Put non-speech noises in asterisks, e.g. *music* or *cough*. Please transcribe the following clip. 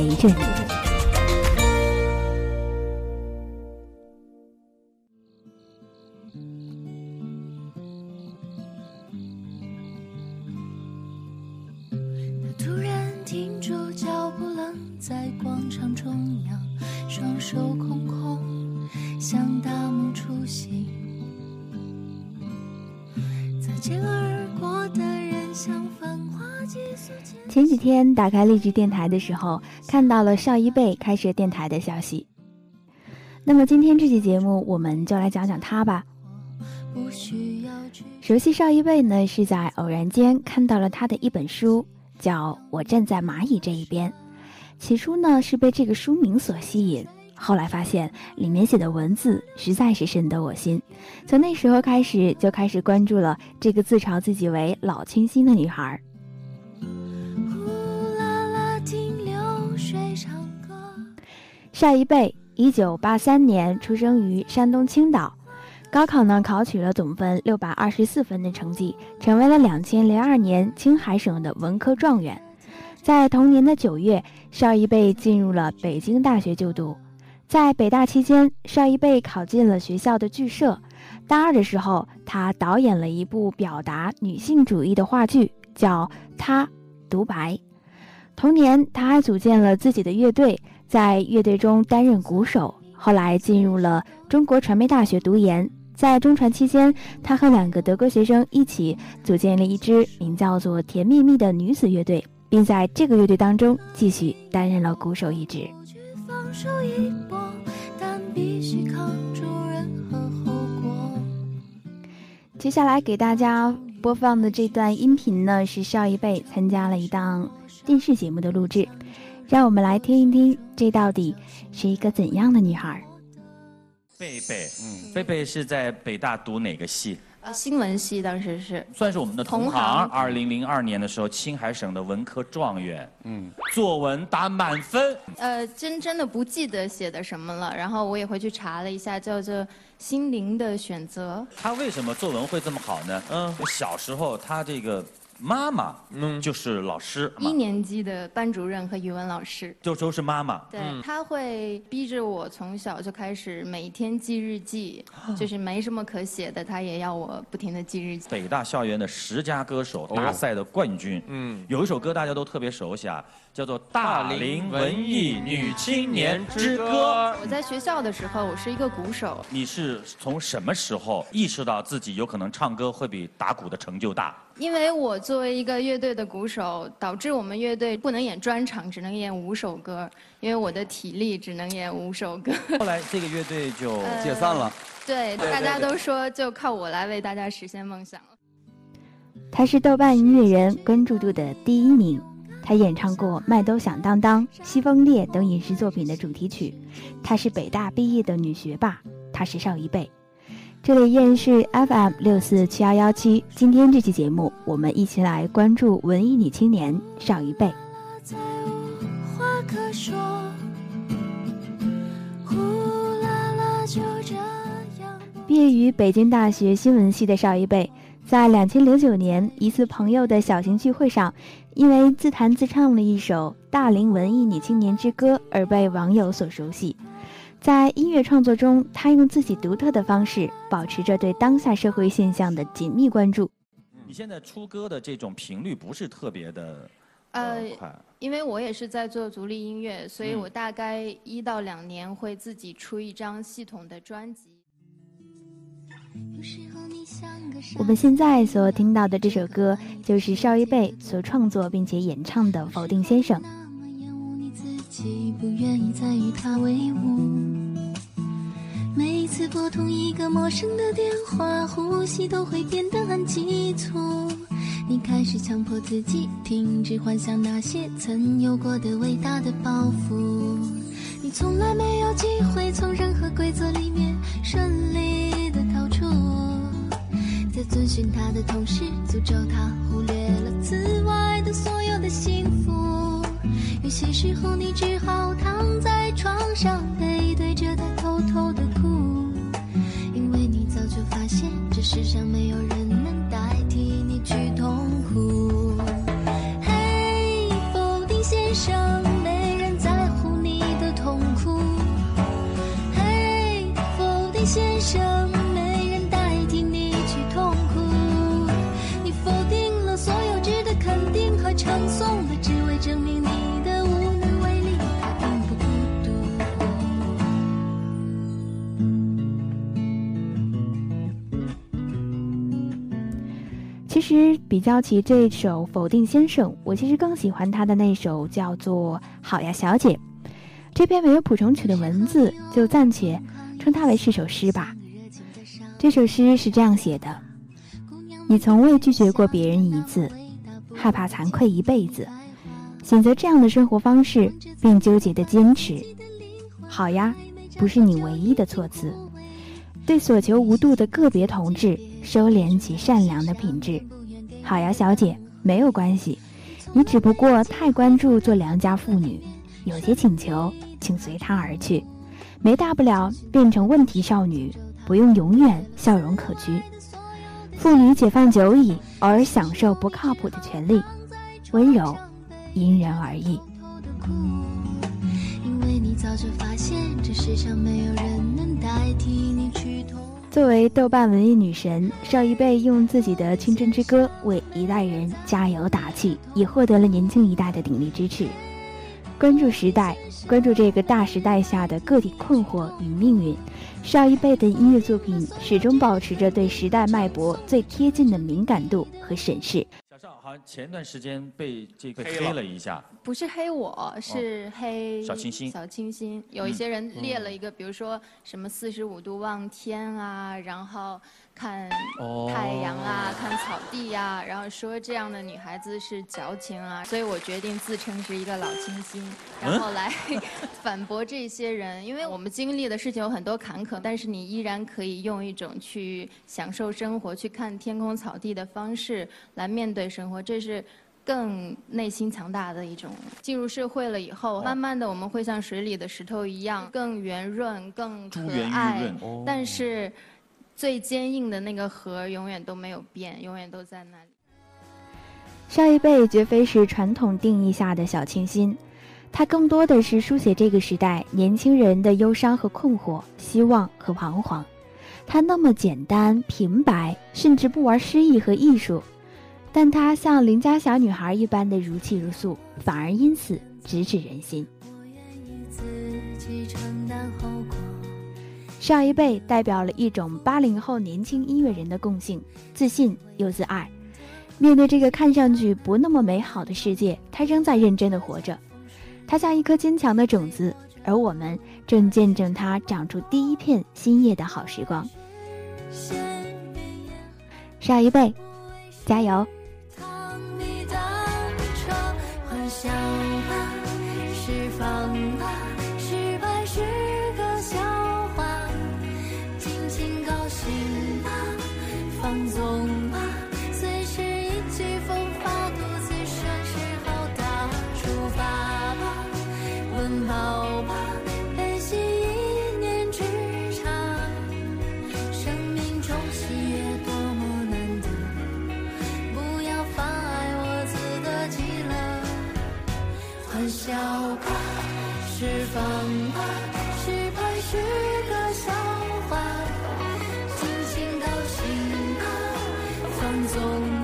每一句他突然停住脚步了在广场中央双手空空像大梦初醒。擦肩而过的人像繁华前几天打开励志电台的时候，看到了邵一贝开设电台的消息。那么今天这期节目，我们就来讲讲他吧。熟悉邵一贝呢，是在偶然间看到了他的一本书，叫《我站在蚂蚁这一边》。起初呢，是被这个书名所吸引。后来发现里面写的文字实在是深得我心，从那时候开始就开始关注了这个自嘲自己为老清新的女孩。邵一贝，一九八三年出生于山东青岛，高考呢考取了总分六百二十四分的成绩，成为了两千零二年青海省的文科状元。在同年的九月，邵一贝进入了北京大学就读。在北大期间，邵一贝考进了学校的剧社。大二的时候，他导演了一部表达女性主义的话剧，叫《他独白》。同年，他还组建了自己的乐队，在乐队中担任鼓手。后来进入了中国传媒大学读研。在中传期间，他和两个德国学生一起组建了一支名叫做“甜蜜蜜”的女子乐队，并在这个乐队当中继续担任了鼓手一职。接下来给大家播放的这段音频呢，是邵一贝参加了一档电视节目的录制，让我们来听一听，这到底是一个怎样的女孩？贝贝，嗯，贝贝是在北大读哪个系？呃，新闻系当时是算是我们的同行。二零零二年的时候，青海省的文科状元，嗯，作文打满分。呃，真真的不记得写的什么了，然后我也回去查了一下，叫做《心灵的选择》。他为什么作文会这么好呢？嗯，小时候他这个。妈妈，嗯，就是老师，一年级的班主任和语文老师，就都是妈妈。对，他会逼着我从小就开始每天记日记，就是没什么可写的，他也要我不停的记日记。北大校园的十佳歌手大赛的冠军，嗯，有一首歌大家都特别熟悉啊。叫做《大龄文艺女青年之歌》。我在学校的时候，我是一个鼓手。你是从什么时候意识到自己有可能唱歌会比打鼓的成就大？因为我作为一个乐队的鼓手，导致我们乐队不能演专场，只能演五首歌。因为我的体力只能演五首歌。后来这个乐队就解散了。对，大家都说就靠我来为大家实现梦想了。他是豆瓣音乐人关注度的第一名。他演唱过《麦兜响当当》《西风烈》等影视作品的主题曲。她是北大毕业的女学霸，她是邵一贝。这里依然是 FM 六四七幺幺七。今天这期节目，我们一起来关注文艺女青年邵一贝。毕业于北京大学新闻系的邵一贝。在两千零九年一次朋友的小型聚会上，因为自弹自唱了一首《大龄文艺女青年之歌》而被网友所熟悉。在音乐创作中，他用自己独特的方式，保持着对当下社会现象的紧密关注。你现在出歌的这种频率不是特别的呃快，因为我也是在做独立音乐，所以我大概一到两年会自己出一张系统的专辑。我们现在所听到的这首歌，就是邵一贝所创作并且演唱的《否定先生》。不愿意再与他为伍每一次拨通一个陌生的电话，呼吸都会变得很急促。你开始强迫自己停止幻想那些曾有过的伟大的抱负。你从来没有机会从任何规则里面顺利的逃出，在遵循他的同时，诅咒他忽略了此外的所有的幸福。有些时候，你只好躺在床上，背对着他偷偷的哭，因为你早就发现，这世上没有人能代替你去痛苦。嘿，否定先生，没人在乎你的痛苦。嘿，否定先生，其实比较起这首《否定先生》，我其实更喜欢他的那首叫做《好呀小姐》。这篇没有谱成曲的文字，就暂且称它为是首诗吧。这首诗是这样写的：你从未拒绝过别人一次，害怕惭愧一辈子，选择这样的生活方式，并纠结的坚持。好呀，不是你唯一的措辞。对所求无度的个别同志。收敛起善良的品质，好呀，小姐，没有关系，你只不过太关注做良家妇女，有些请求，请随他而去，没大不了变成问题少女，不用永远笑容可掬。妇女解放久矣，偶尔享受不靠谱的权利，温柔，因人而异。早就发现，这世上没有人能代替你去痛。作为豆瓣文艺女神，邵一贝用自己的青春之歌为一代人加油打气，也获得了年轻一代的鼎力支持。关注时代，关注这个大时代下的个体困惑与命运。邵一贝的音乐作品始终保持着对时代脉搏最贴近的敏感度和审视。好像前段时间被这个黑了一下，不是黑我，是黑小清新。小清新，有一些人列了一个，比如说什么四十五度望天啊，然后。看太阳啊，看草地呀，然后说这样的女孩子是矫情啊，所以我决定自称是一个老清新，然后来 *laughs* 反驳这些人。因为我们经历的事情有很多坎坷，但是你依然可以用一种去享受生活、去看天空草地的方式来面对生活，这是更内心强大的一种。进入社会了以后，慢慢的我们会像水里的石头一样，更圆润、更可爱，但是。最坚硬的那个核永远都没有变，永远都在那里。上一辈绝非是传统定义下的小清新，他更多的是书写这个时代年轻人的忧伤和困惑、希望和彷徨。他那么简单平白，甚至不玩诗意和艺术，但他像邻家小女孩一般的如泣如诉，反而因此直指人心。上一辈代表了一种八零后年轻音乐人的共性：自信又自爱。面对这个看上去不那么美好的世界，他仍在认真的活着。他像一颗坚强的种子，而我们正见证他长出第一片新叶的好时光。上一辈，加油！笑吧，放纵吧，随时意气风发，独自宣誓。好大出发吧，奔跑吧，背信一念之差。生命中喜悦多么难得，不要妨碍我自得其乐。欢笑吧，释放。one's own.